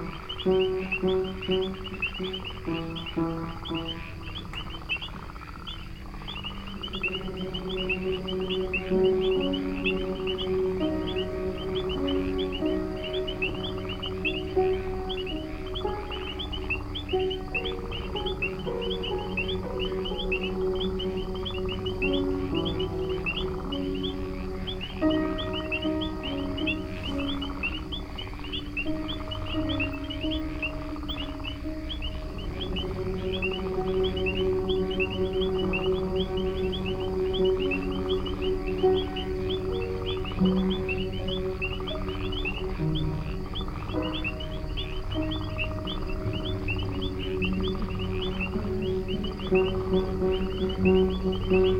Thank you. Thank you.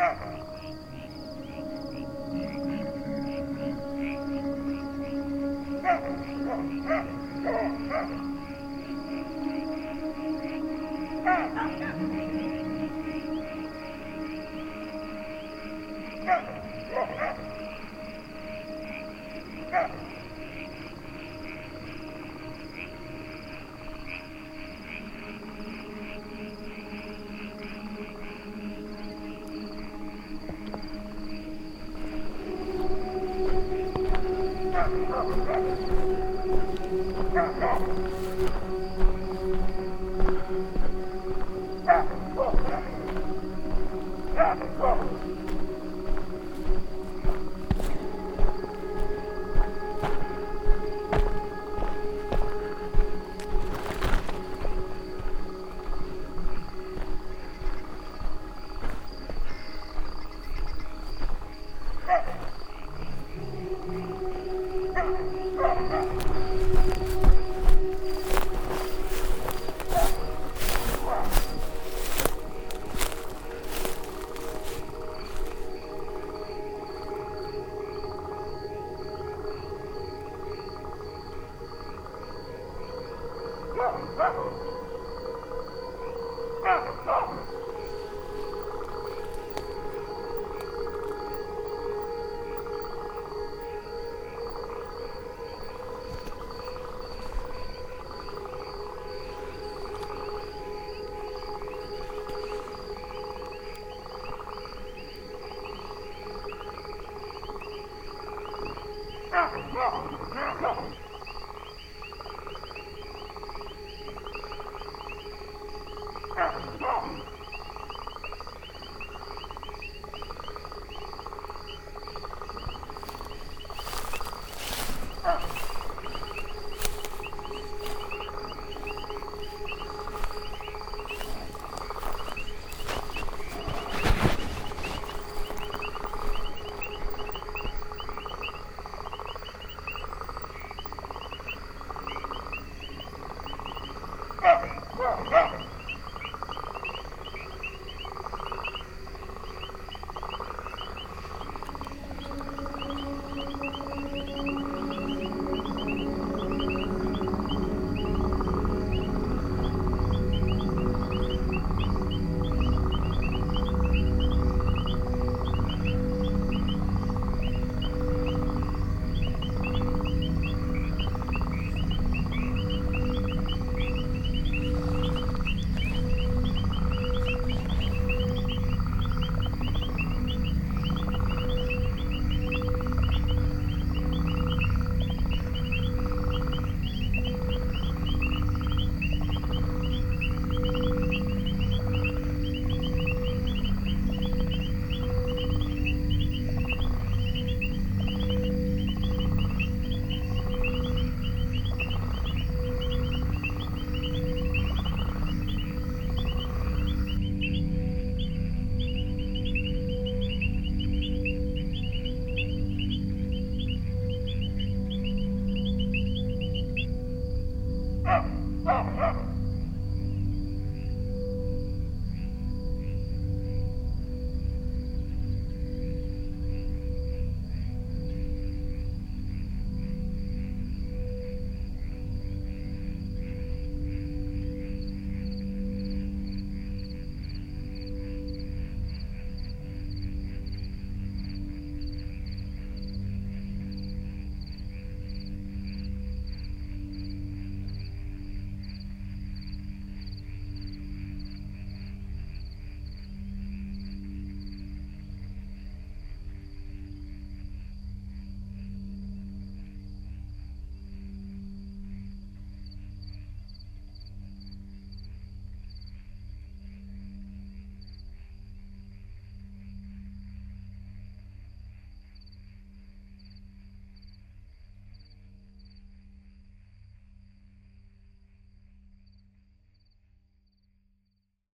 Oh, Oh, my God.